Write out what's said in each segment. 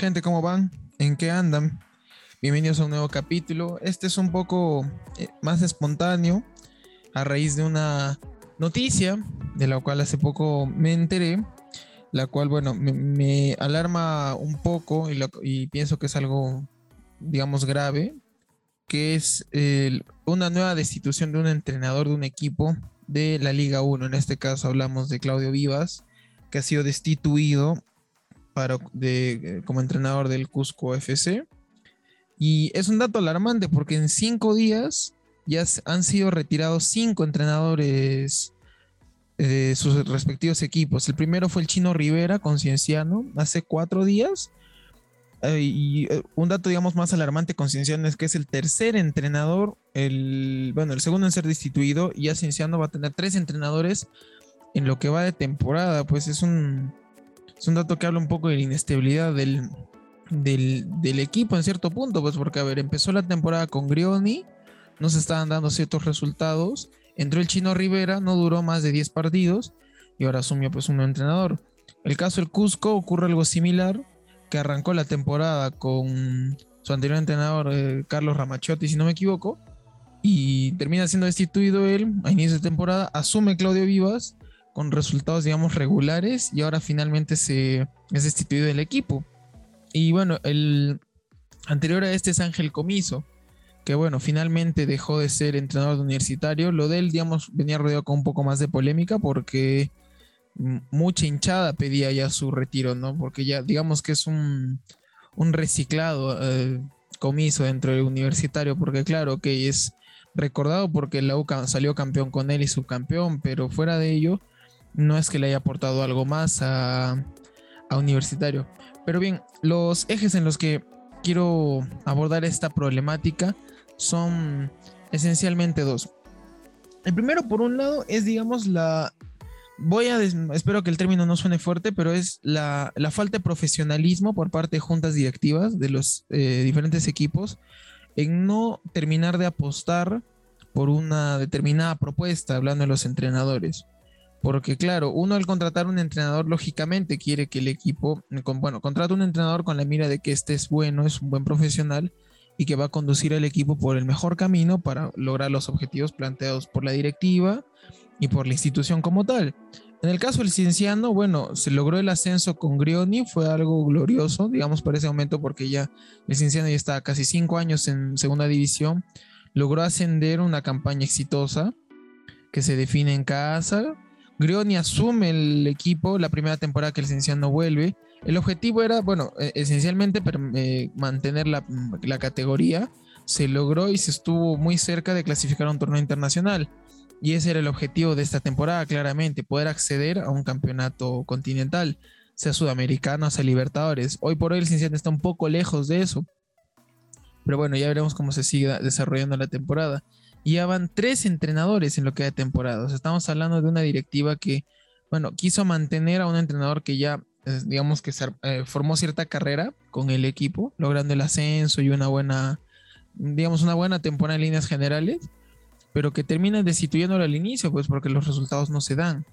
Gente, ¿cómo van? ¿En qué andan? Bienvenidos a un nuevo capítulo. Este es un poco eh, más espontáneo a raíz de una noticia de la cual hace poco me enteré, la cual, bueno, me, alarma un poco y, pienso que es algo, digamos, grave, que es una nueva destitución de un entrenador de un equipo de la Liga 1. En este caso hablamos de Claudio Vivas, que ha sido destituido para, de, como entrenador del Cusco FC. Y es un dato alarmante porque en cinco días ya han sido retirados cinco entrenadores de sus respectivos equipos. El primero fue el Chino Rivera, concienciano, hace cuatro días. Eh, y eh, un dato, digamos, más alarmante con Cienciano es que es el tercer entrenador, el, bueno, el segundo en ser destituido, y ya Cienciano va a tener tres entrenadores en lo que va de temporada. Pues es un, es un dato que habla un poco de la inestabilidad del, del, equipo en cierto punto, pues porque, a ver, empezó la temporada con Grioni, no se estaban dando ciertos resultados, entró el Chino Rivera, no duró más de 10 partidos, y ahora asumió pues un nuevo entrenador. El caso del Cusco ocurre algo similar, que arrancó la temporada con su anterior entrenador, eh, Carlos Ramachotti, si no me equivoco, y termina siendo destituido él a inicio de temporada, asume Claudio Vivas con resultados, digamos, regulares, y ahora finalmente se es destituido del equipo. Y bueno, el anterior a este es Ángel Comiso, que bueno, finalmente dejó de ser entrenador universitario. Lo de él, digamos, venía rodeado con un poco más de polémica porque mucha hinchada pedía ya su retiro, ¿no? Porque ya digamos que es un, reciclado eh, comiso dentro del universitario, porque claro que es recordado porque la UCA salió campeón con él y subcampeón, pero fuera de ello, no es que le haya aportado algo más a, universitario. Pero bien, los ejes en los que quiero abordar esta problemática son esencialmente dos. El primero, por un lado, es, digamos, la voy a, espero que el término no suene fuerte, pero es la, falta de profesionalismo por parte de juntas directivas de los eh, diferentes equipos en no terminar de apostar por una determinada propuesta, hablando de los entrenadores. Porque claro, uno al contratar un entrenador, lógicamente quiere que el equipo, bueno, contrata un entrenador con la mira de que este es bueno, es un buen profesional y que va a conducir al equipo por el mejor camino para lograr los objetivos planteados por la directiva y por la institución como tal. En el caso del Cienciano, bueno, se logró el ascenso con Grioni, fue algo glorioso, digamos, para ese momento, porque ya el Cienciano ya está casi cinco años en segunda división, logró ascender una campaña exitosa que se define en casa. Grioni asume el equipo la primera temporada que el Cienciano vuelve. El objetivo era, bueno, e, esencialmente eh, mantener la, la categoría. Se logró y se estuvo muy cerca de clasificar a un torneo internacional. Y ese era el objetivo de esta temporada, claramente, poder acceder a un campeonato continental, sea sudamericano, sea Libertadores. Hoy por hoy el Cincinnati está un poco lejos de eso. Pero bueno, ya veremos cómo se sigue desarrollando la temporada. Y ya van tres entrenadores en lo que de temporada. estamos hablando de una directiva que, bueno, quiso mantener a un entrenador que ya, eh, digamos que eh, formó cierta carrera con el equipo, logrando el ascenso y una buena, digamos, una buena temporada en líneas generales pero que terminan destituyéndolo al inicio, pues porque los resultados no se dan.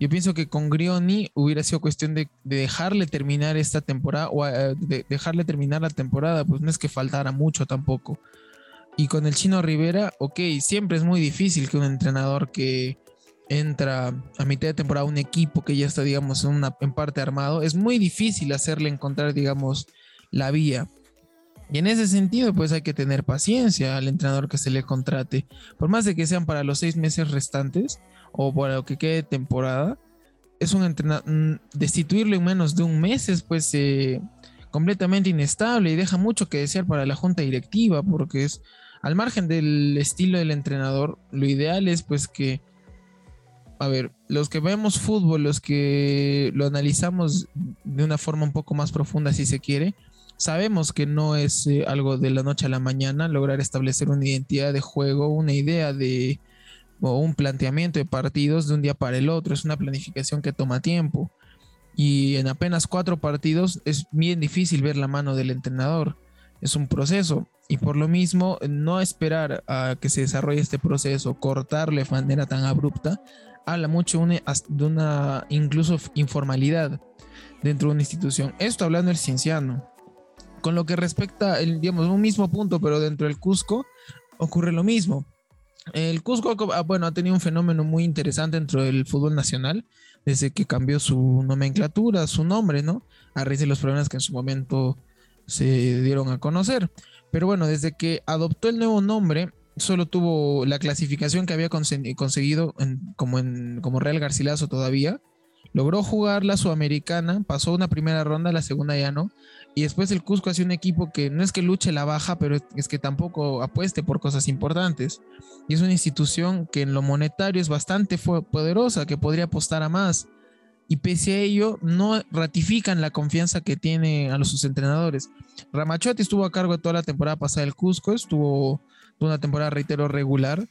Yo pienso que con Grioni hubiera sido cuestión de, dejarle terminar esta temporada o eh, de dejarle terminar la temporada, pues no es que faltara mucho tampoco. Y con el Chino Rivera, ok, siempre es muy difícil que un entrenador que entra a mitad de temporada un equipo que ya está, digamos, en, una, parte armado, es muy difícil hacerle encontrar, digamos, la vía. Y en ese sentido, pues hay que tener paciencia al entrenador que se le contrate. Por más de que sean para los seis meses restantes o para lo que quede temporada, es un entrenador. Mm, destituirlo en menos de un mes es pues eh, completamente inestable y deja mucho que desear para la junta directiva, porque es al margen del estilo del entrenador, lo ideal es pues que. A ver, los que vemos fútbol, los que lo analizamos de una forma un poco más profunda, si se quiere, Sabemos que no es eh, algo de la noche a la mañana lograr establecer una identidad de juego, una idea de o un planteamiento de partidos de un día para el otro. Es una planificación que toma tiempo. Y en apenas cuatro partidos es bien difícil ver la mano del entrenador. Es un proceso. Y por lo mismo, no esperar a que se desarrolle este proceso, cortarle de manera tan abrupta, habla mucho de una incluso informalidad dentro de una institución. Esto hablando del cienciano con lo que respecta, el, digamos, un mismo punto, pero dentro del Cusco ocurre lo mismo. El Cusco, ah, bueno, ha tenido un fenómeno muy interesante dentro del fútbol nacional desde que cambió su nomenclatura, su nombre, ¿no? A raíz de los problemas que en su momento se dieron a conocer. Pero bueno, desde que adoptó el nuevo nombre, solo tuvo la clasificación que había conseguido como, en, como Real Garcilaso todavía. Logró jugar la Sudamericana, pasó una primera ronda, la segunda ya no. Y después el Cusco hace un equipo que no es que luche la baja, pero es que tampoco apueste por cosas importantes. Y es una institución que en lo monetario es bastante poderosa, que podría apostar a más. Y pese a ello, no ratifican la confianza que tiene a los sus entrenadores. Ramachotti estuvo a cargo de toda la temporada pasada del Cusco, estuvo una temporada, reitero, regular,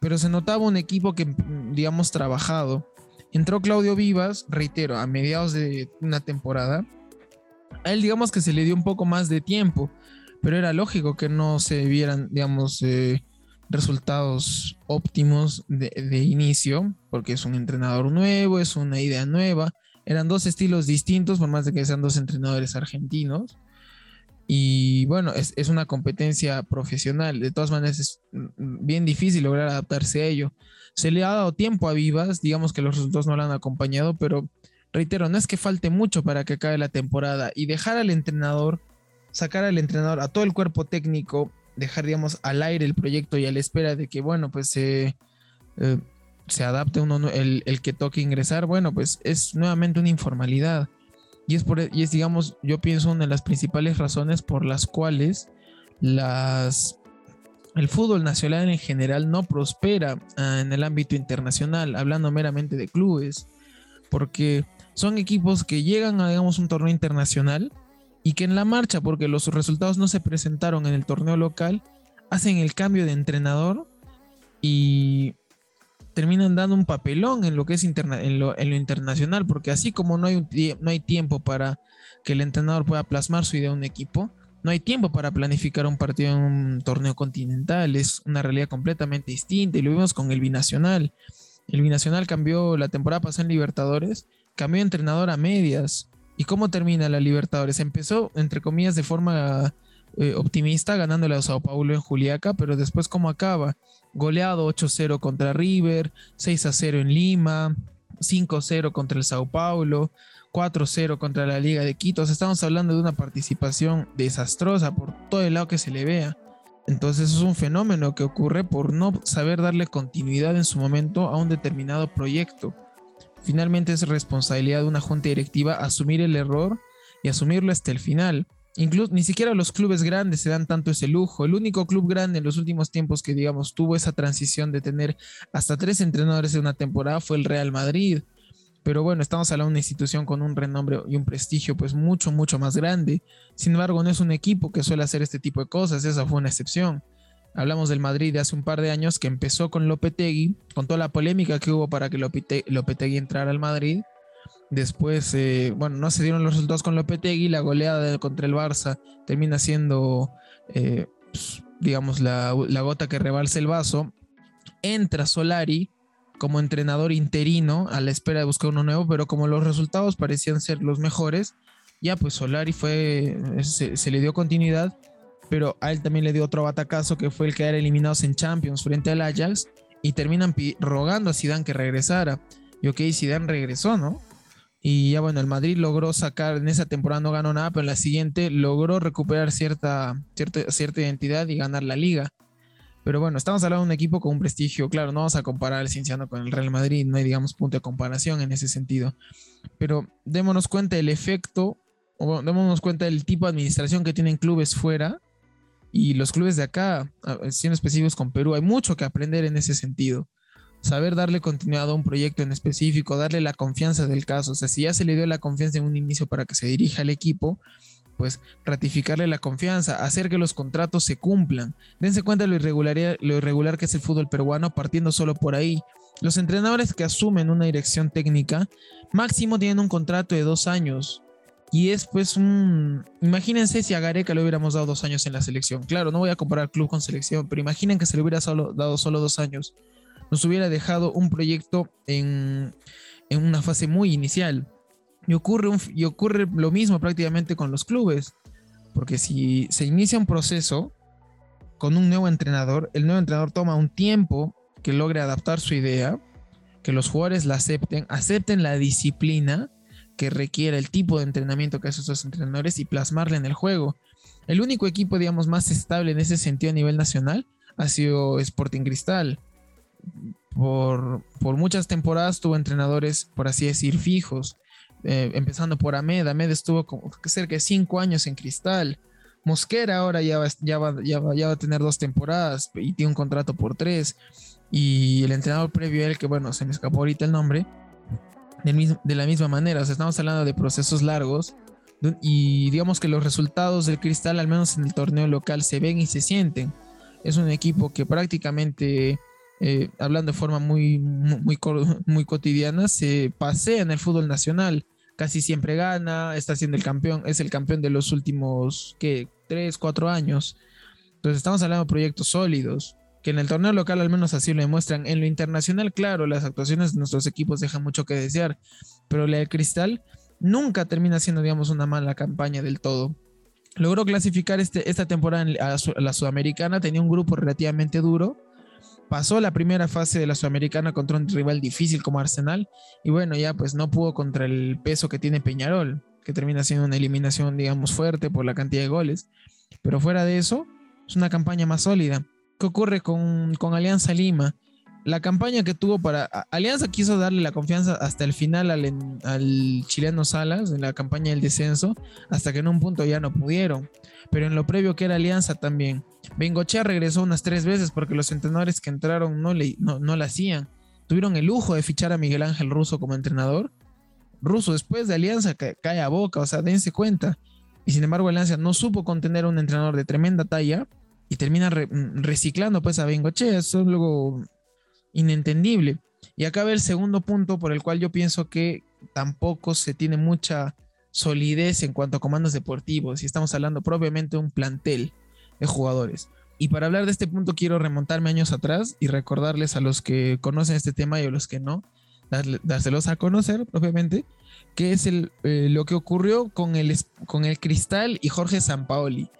pero se notaba un equipo que, digamos, trabajado. Entró Claudio Vivas, reitero, a mediados de una temporada a él digamos que se le dio un poco más de tiempo, pero era lógico que no se vieran, digamos, eh, resultados óptimos de, inicio, porque es un entrenador nuevo, es una idea nueva. Eran dos estilos distintos, por más de que sean dos entrenadores argentinos. Y bueno, es, es, una competencia profesional. De todas maneras, es bien difícil lograr adaptarse a ello. Se le ha dado tiempo a Vivas, digamos que los resultados no lo han acompañado, pero reitero, no es que falte mucho para que acabe la temporada y dejar al entrenador, sacar al entrenador, a todo el cuerpo técnico, dejar, digamos, al aire el proyecto y a la espera de que, bueno, pues se eh, se adapte uno, el, el, que toque ingresar, bueno, pues es nuevamente una informalidad. Y es, por, y es, digamos, yo pienso una de las principales razones por las cuales las, el fútbol nacional en general no prospera ah, en el ámbito internacional, hablando meramente de clubes, porque son equipos que llegan a, digamos, un torneo internacional y que en la marcha, porque los resultados no se presentaron en el torneo local, hacen el cambio de entrenador y terminan dando un papelón en lo que es en, lo, internacional, porque así como no hay, no hay tiempo para que el entrenador pueda plasmar su idea a un equipo, no hay tiempo para planificar un partido en un torneo continental, es una realidad completamente distinta y lo vimos con el binacional. El binacional cambió la temporada pasada en Libertadores cambió de entrenador a medias. ¿Y cómo termina la Libertadores? Empezó, entre comillas, de forma eh, optimista, ganándole a Sao Paulo en Juliaca, pero después, ¿cómo acaba? Goleado 8-0 contra River, 6-0 en Lima, 5-0 contra el Sao Paulo, 4-0 contra la Liga de Quito. estamos hablando de una participación desastrosa por todo el lado que se le vea. Entonces es un fenómeno que ocurre por no saber darle continuidad en su momento a un determinado proyecto. Finalmente es responsabilidad de una junta directiva asumir el error y asumirlo hasta el final. Incluso ni siquiera los clubes grandes se dan tanto ese lujo. El único club grande en los últimos tiempos que, digamos, tuvo esa transición de tener hasta tres entrenadores en una temporada fue el Real Madrid. Pero bueno, estamos hablando de una institución con un renombre y un prestigio pues mucho, mucho más grande. Sin embargo, no es un equipo que suele hacer este tipo de cosas, esa fue una excepción. Hablamos del Madrid de hace un par de años que empezó con Lopetegui, con toda la polémica que hubo para que Lopetegui entrara al Madrid. Después, eh, bueno, no se dieron los resultados con Lopetegui, la goleada contra el Barça termina siendo, eh, pues, digamos, la, gota que rebalsa el vaso. Entra Solari como entrenador interino a la espera de buscar uno nuevo, pero como los resultados parecían ser los mejores, ya pues Solari fue, se le dio continuidad pero a él también le dio otro batacazo que fue el quedar eliminados en Champions frente al Ajax y terminan rogando a Zidane que regresara. Y ok, Zidane regresó, ¿no? Y ya bueno, el Madrid logró sacar, en esa temporada no ganó nada, pero en la siguiente logró recuperar cierta, cierta, cierta identidad y ganar la liga. Pero bueno, estamos hablando de un equipo con un prestigio, claro, no vamos a comparar al Cinciano con el Real Madrid, no hay digamos punto de comparación en ese sentido. Pero démonos cuenta del efecto, o démonos cuenta del tipo de administración que tienen clubes fuera y los clubes de acá, siendo específicos con Perú, hay mucho que aprender en ese sentido. Saber darle continuidad a un proyecto en específico, darle la confianza del caso. O sea, si ya se le dio la confianza en un inicio para que se dirija al equipo, pues ratificarle la confianza, hacer que los contratos se cumplan. Dense cuenta lo irregular, lo irregular que es el fútbol peruano, partiendo solo por ahí. Los entrenadores que asumen una dirección técnica, máximo tienen un contrato de dos años. Y es pues un... Imagínense si a Gareca le hubiéramos dado dos años en la selección. Claro, no voy a comparar club con selección, pero imaginen que se le hubiera dado solo dos años. Nos hubiera dejado un proyecto en, en una fase muy inicial. Y ocurre, y ocurre lo mismo prácticamente con los clubes. Porque si se inicia un proceso con un nuevo entrenador, el nuevo entrenador toma un tiempo que logre adaptar su idea, que los jugadores la acepten, acepten la disciplina que requiere el tipo de entrenamiento que hacen esos entrenadores y plasmarla en el juego. El único equipo, digamos, más estable en ese sentido a nivel nacional ha sido Sporting Cristal. Por, por muchas temporadas tuvo entrenadores, por así decir, fijos. Eh, empezando por Ahmed. Ahmed estuvo como cerca de cinco años en Cristal. Mosquera ahora ya va, ya, va, ya, va, a tener dos temporadas y tiene un contrato por tres. Y el entrenador previo a él, que bueno, se me escapó ahorita el nombre, de, la misma manera. Estamos hablando de procesos largos y digamos que los resultados del Cristal, al menos en el torneo local, se ven y se sienten. Es un equipo que prácticamente, eh, hablando de forma muy, muy, muy cotidiana, se pasea en el fútbol nacional casi siempre gana, está siendo el campeón, es el campeón de los últimos, ¿qué? Tres, cuatro años. Entonces estamos hablando de proyectos sólidos, que en el torneo local al menos así lo demuestran. En lo internacional, claro, las actuaciones de nuestros equipos dejan mucho que desear, pero la de Cristal nunca termina siendo, digamos, una mala campaña del todo. Logró clasificar este, esta temporada a la Sudamericana, tenía un grupo relativamente duro, pasó la primera fase de la Sudamericana contra un rival difícil como Arsenal y bueno, ya pues no pudo contra el peso que tiene Peñarol, que termina siendo una eliminación, digamos, fuerte por la cantidad de goles. Pero fuera de eso, es una campaña más sólida. ¿Qué ocurre con, con Alianza Lima? la campaña que tuvo para. Alianza quiso darle la confianza hasta el final al, al, chileno Salas en la campaña del descenso, hasta que en un punto ya no pudieron. Pero en lo previo que era Alianza también. Bengochea regresó unas tres veces porque los entrenadores que entraron no, le, no, no la hacían. Tuvieron el lujo de fichar a Miguel Ángel Russo como entrenador. Russo después de Alianza cae a boca, o sea, dense cuenta. Y sin embargo, Alianza no supo contener a un entrenador de tremenda talla y termina reciclando pues a Bengochea. Eso luego inentendible. Y acá ve el segundo punto por el cual yo pienso que tampoco se tiene mucha solidez en cuanto a comandos deportivos y estamos hablando propiamente de un plantel de jugadores. Y para hablar de este punto quiero remontarme años atrás y recordarles a los que conocen este tema y a los que no, dárselos a conocer propiamente, que es el, eh, lo que ocurrió con el, con el Cristal y Jorge Sampaoli.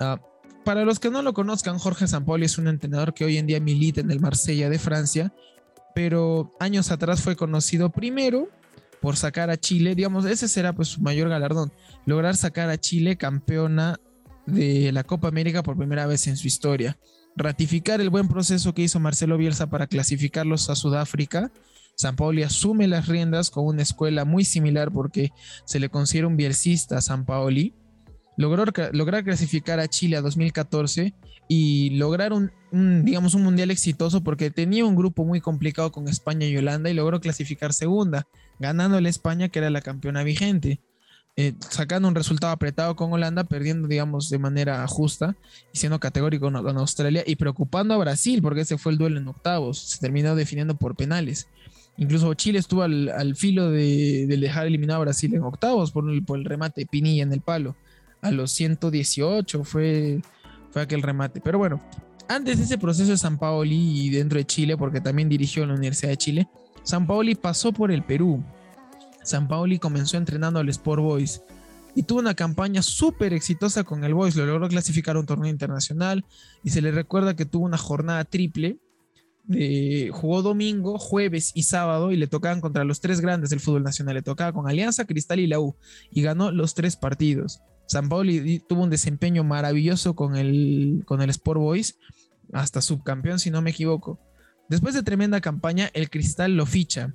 Uh, para los que no lo conozcan, Jorge Sampaoli es un entrenador que hoy en día milita en el Marsella de Francia, pero años atrás fue conocido primero por sacar a Chile, digamos, ese será pues su mayor galardón, lograr sacar a Chile campeona de la Copa América por primera vez en su historia, ratificar el buen proceso que hizo Marcelo Bielsa para clasificarlos a Sudáfrica. Sampaoli asume las riendas con una escuela muy similar porque se le considera un bielcista a Sampaoli logró lograr clasificar a Chile a 2014 y lograr un, digamos, un mundial exitoso porque tenía un grupo muy complicado con España y Holanda y logró clasificar segunda, ganando a España que era la campeona vigente. Eh, sacando un resultado apretado con Holanda, perdiendo, digamos, de manera justa y siendo categórico con, Australia y preocupando a Brasil, porque ese fue el duelo en octavos, se terminó definiendo por penales. Incluso Chile estuvo al, filo de, dejar eliminado a Brasil en octavos por, por el remate de Pinilla en el palo a los 118 fue, fue aquel remate. Pero bueno, antes de ese proceso de San Paoli y dentro de Chile, porque también dirigió la Universidad de Chile, San Paoli pasó por el Perú. San Paoli comenzó entrenando al Sport Boys y tuvo una campaña súper exitosa con el Boys. Lo logró clasificar a un torneo internacional y se le recuerda que tuvo una jornada triple. jugó domingo, jueves y sábado y le tocaban contra los tres grandes del fútbol nacional. Le tocaba con Alianza, Cristal y la U y ganó los tres partidos. San Pauli tuvo un desempeño maravilloso con el, con el Sport Boys, hasta subcampeón si no me equivoco. Después de tremenda campaña, el Cristal lo ficha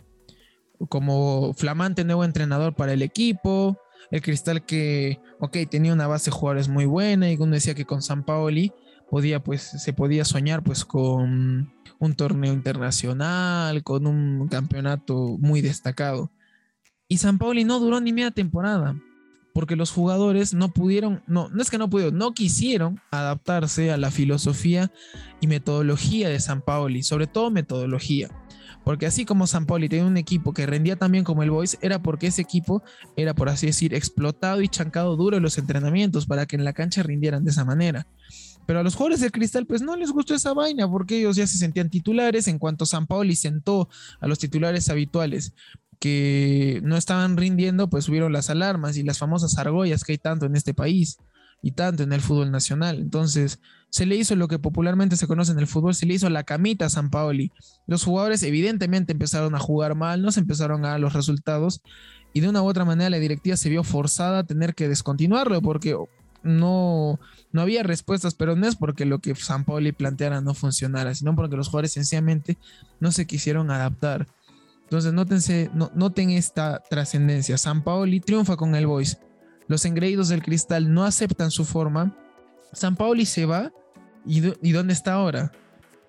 como flamante nuevo entrenador para el equipo. El Cristal que, ok, tenía una base de jugadores muy buena y uno decía que con San Paoli podía, pues, se podía soñar pues con un torneo internacional, con un campeonato muy destacado. Y San Paoli no duró ni media temporada porque los jugadores no pudieron, no, no es que no pudieron, no quisieron adaptarse a la filosofía y metodología de San Paoli, sobre todo metodología. Porque así como San Paoli tenía un equipo que rendía también como el Boys, era porque ese equipo era, por así decir, explotado y chancado duro en los entrenamientos para que en la cancha rindieran de esa manera. Pero a los jugadores del Cristal, pues no les gustó esa vaina, porque ellos ya se sentían titulares en cuanto San Paoli sentó a los titulares habituales que no estaban rindiendo, pues subieron las alarmas y las famosas argollas que hay tanto en este país. y tanto en el fútbol nacional. Entonces, se le hizo lo que popularmente se conoce en el fútbol, se le hizo la camita a San Paoli. Los jugadores evidentemente empezaron a jugar mal, no se empezaron a dar los resultados y de una u otra manera la directiva se vio forzada a tener que descontinuarlo porque no, no había respuestas, pero no es porque lo que San Paoli planteara no funcionara, sino porque los jugadores sencillamente no se quisieron adaptar. Entonces, noten esta trascendencia. San Paoli triunfa con el Boys. Los engreídos del cristal no aceptan su forma. San Paoli se va. ¿Y, ¿Y dónde está ahora?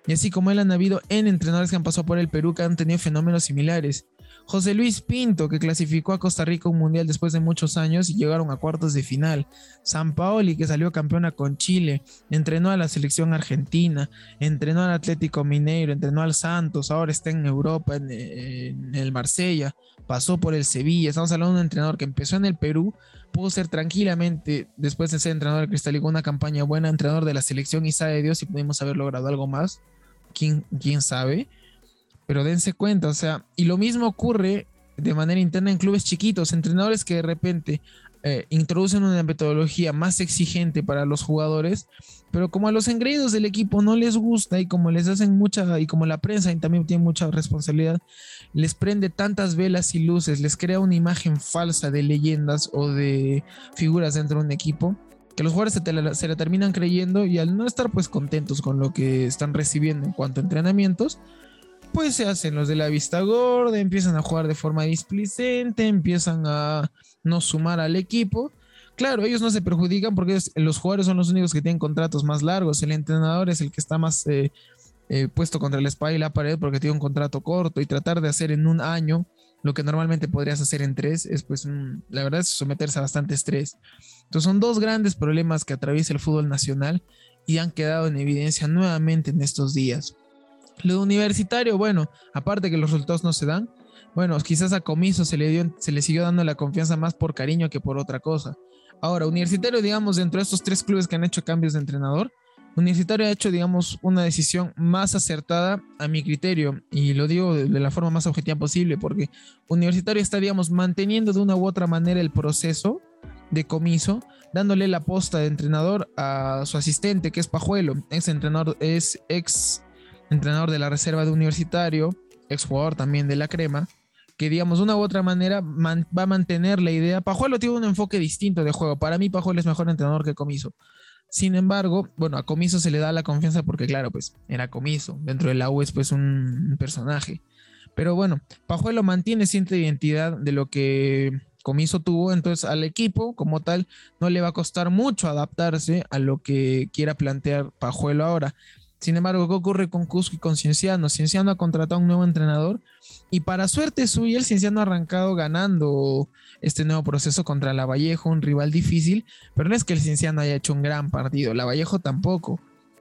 Y así como él han habido en entrenadores que han pasado por el Perú que han tenido fenómenos similares. José Luis Pinto, que clasificó a Costa Rica un mundial después de muchos años y llegaron a cuartos de final. San Paoli, que salió campeona con Chile, entrenó a la selección argentina, entrenó al Atlético Mineiro, entrenó al Santos, ahora está en Europa, en, el Marsella, pasó por el Sevilla. Estamos hablando de un entrenador que empezó en el Perú, pudo ser tranquilamente, después de ser entrenador de Cristal, una campaña buena, entrenador de la selección y sabe Dios si pudimos haber logrado algo más. ¿Quién, quién sabe? Pero dense cuenta, o sea, y lo mismo ocurre de manera interna en clubes chiquitos, entrenadores que de repente eh, introducen una metodología más exigente para los jugadores, pero como a los engreídos del equipo no les gusta y como les hacen mucha, y como la prensa también tiene mucha responsabilidad, les prende tantas velas y luces, les crea una imagen falsa de leyendas o de figuras dentro de un equipo, que los jugadores se, la terminan creyendo y al no estar pues contentos con lo que están recibiendo en cuanto a entrenamientos, pues se hacen los de la vista gorda, empiezan a jugar de forma displicente, empiezan a no sumar al equipo. Claro, ellos no se perjudican porque los jugadores son los únicos que tienen contratos más largos. El entrenador es el que está más eh, eh, puesto contra la espalda y la pared porque tiene un contrato corto y tratar de hacer en un año lo que normalmente podrías hacer en tres es pues la verdad es someterse a bastante estrés. Entonces son dos grandes problemas que atraviesa el fútbol nacional y han quedado en evidencia nuevamente en estos días. Lo universitario, bueno, aparte que los resultados no se dan, bueno, quizás a Comiso se le, dio, se le siguió dando la confianza más por cariño que por otra cosa. Ahora, Universitario, digamos, dentro de estos tres clubes que han hecho cambios de entrenador, Universitario ha hecho, digamos, una decisión más acertada a mi criterio, y lo digo de, la forma más objetiva posible, porque Universitario está, digamos, manteniendo de una u otra manera el proceso de comiso, dándole la posta de entrenador a su asistente, que es Pajuelo, ex entrenador, es ex entrenador de la reserva de Universitario, exjugador también de la Crema, que digamos de una u otra manera va a mantener la idea. Pajuelo tiene un enfoque distinto de juego. Para mí Pajuelo es mejor entrenador que Comiso. Sin embargo, bueno, a Comiso se le da la confianza porque claro, pues era Comiso. Dentro de la U es pues un personaje. Pero bueno, Pajuelo mantiene cierta identidad de lo que Comiso tuvo, entonces al equipo como tal no le va a costar mucho adaptarse a lo que quiera plantear Pajuelo ahora. Sin embargo, ¿qué ocurre con Cusco y con Cienciano? Cienciano ha contratado un nuevo entrenador y para suerte suya, el Cienciano ha arrancado ganando este nuevo proceso contra la Vallejo, un rival difícil, pero no es que el Cienciano haya hecho un gran partido, la Vallejo tampoco.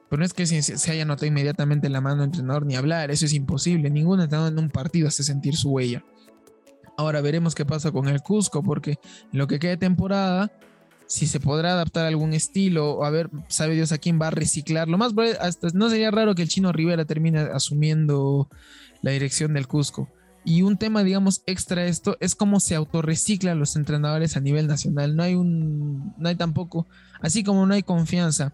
Pero no es que se haya notado inmediatamente la mano del entrenador ni hablar, eso es imposible. Ningún entrenador en un partido hace sentir su huella. Ahora veremos qué pasa con el Cusco, porque lo que queda de temporada, si se podrá adaptar a algún estilo, o a ver, sabe Dios a quién va a reciclar. Lo más hasta no sería raro que el chino Rivera termine asumiendo la dirección del Cusco. Y un tema, digamos, extra esto es cómo se autorreciclan los entrenadores a nivel nacional. No hay un, no hay tampoco, así como no hay confianza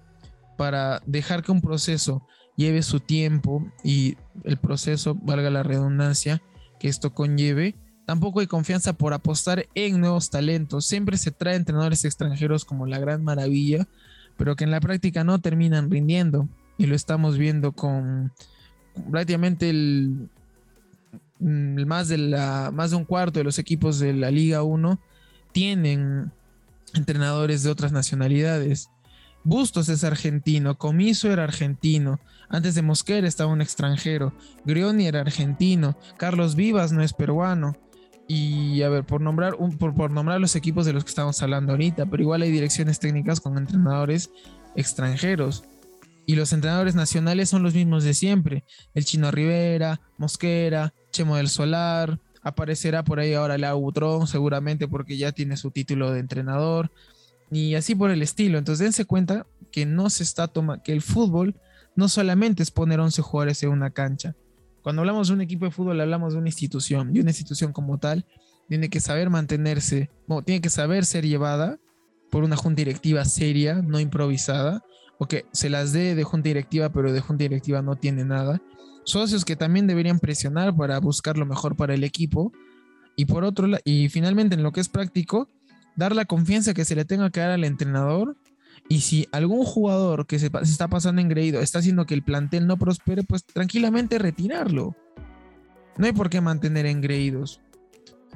para dejar que un proceso lleve su tiempo y el proceso, valga la redundancia, que esto conlleve, Tampoco hay confianza por apostar en nuevos talentos. Siempre se trae entrenadores extranjeros como la gran maravilla, pero que en la práctica no terminan rindiendo. Y lo estamos viendo con prácticamente el, mm, más, de la, más de un cuarto de los equipos de la Liga 1 tienen entrenadores de otras nacionalidades. Bustos es argentino, Comiso era argentino, antes de Mosquera estaba un extranjero, Grioni era argentino, Carlos Vivas no es peruano, y a ver, por nombrar, un, por, nombrar los equipos de los que estamos hablando ahorita, pero igual hay direcciones técnicas con entrenadores extranjeros. Y los entrenadores nacionales son los mismos de siempre. El Chino Rivera, Mosquera, Chemo del Solar. Aparecerá por ahí ahora el Autron, seguramente porque ya tiene su título de entrenador. Y así por el estilo. Entonces dense cuenta que no se está tomando, que el fútbol no solamente es poner 11 jugadores en una cancha cuando hablamos de un equipo de fútbol, hablamos de una institución y una institución como tal tiene que saber mantenerse, tiene que saber ser llevada por una junta directiva seria, no improvisada, o que se las dé de junta directiva, pero de junta directiva no tiene nada. Socios que también deberían presionar para buscar lo mejor para el equipo. Y por otro y finalmente en lo que es práctico, dar la confianza que se le tenga que dar al entrenador. Y si algún jugador que se, está pasando engreído está haciendo que el plantel no prospere, pues tranquilamente retirarlo. No hay por qué mantener engreídos.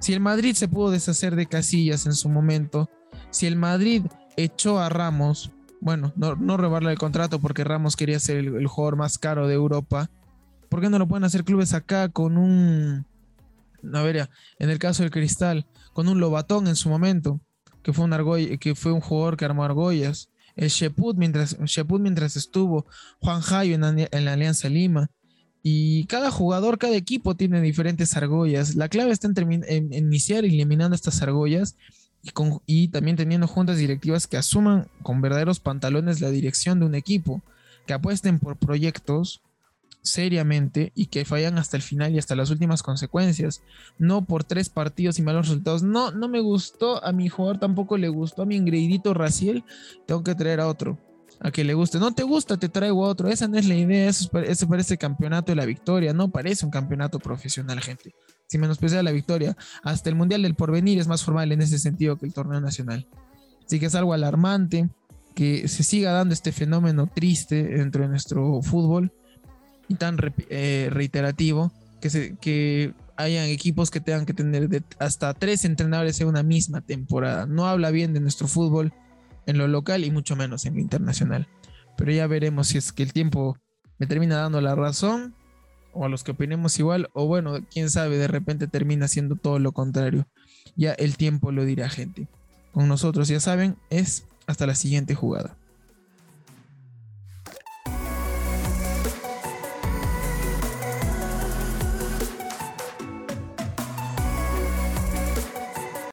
Si el Madrid se pudo deshacer de Casillas en su momento, si el Madrid echó a Ramos, bueno, no, no robarle el contrato porque Ramos quería ser el, jugador más caro de Europa, ¿por qué no lo pueden hacer clubes acá con un... A ver, en el caso del Cristal, con un Lobatón en su momento, que fue un, que fue un jugador que armó argollas. El Sheput mientras, mientras estuvo, Juan Jayo en, en la Alianza Lima. Y cada jugador, cada equipo tiene diferentes argollas. La clave está en, iniciar eliminando estas argollas y, y, también teniendo juntas directivas que asuman con verdaderos pantalones la dirección de un equipo, que apuesten por proyectos seriamente y que fallan hasta el final y hasta las últimas consecuencias. No por tres partidos y malos resultados. No, no me gustó a mi jugador, tampoco le gustó a mi ingredito Raciel. Tengo que traer a otro a que le guste. No te gusta, te traigo otro. Esa no es la idea. Eso, parece campeonato de la victoria. No parece un campeonato profesional, gente. Si menosprecia la victoria, hasta el Mundial del Porvenir es más formal en ese sentido que el torneo nacional. Así que es algo alarmante que se siga dando este fenómeno triste dentro de nuestro fútbol y tan eh, reiterativo que, se, que hayan equipos que tengan que tener hasta tres entrenadores en una misma temporada. No habla bien de nuestro fútbol en lo local y mucho menos en lo internacional. Pero ya veremos si es que el tiempo me termina dando la razón o a los que opinemos igual o bueno, quién sabe, de repente termina siendo todo lo contrario. Ya el tiempo lo dirá gente. Con nosotros, ya saben, es hasta la siguiente jugada.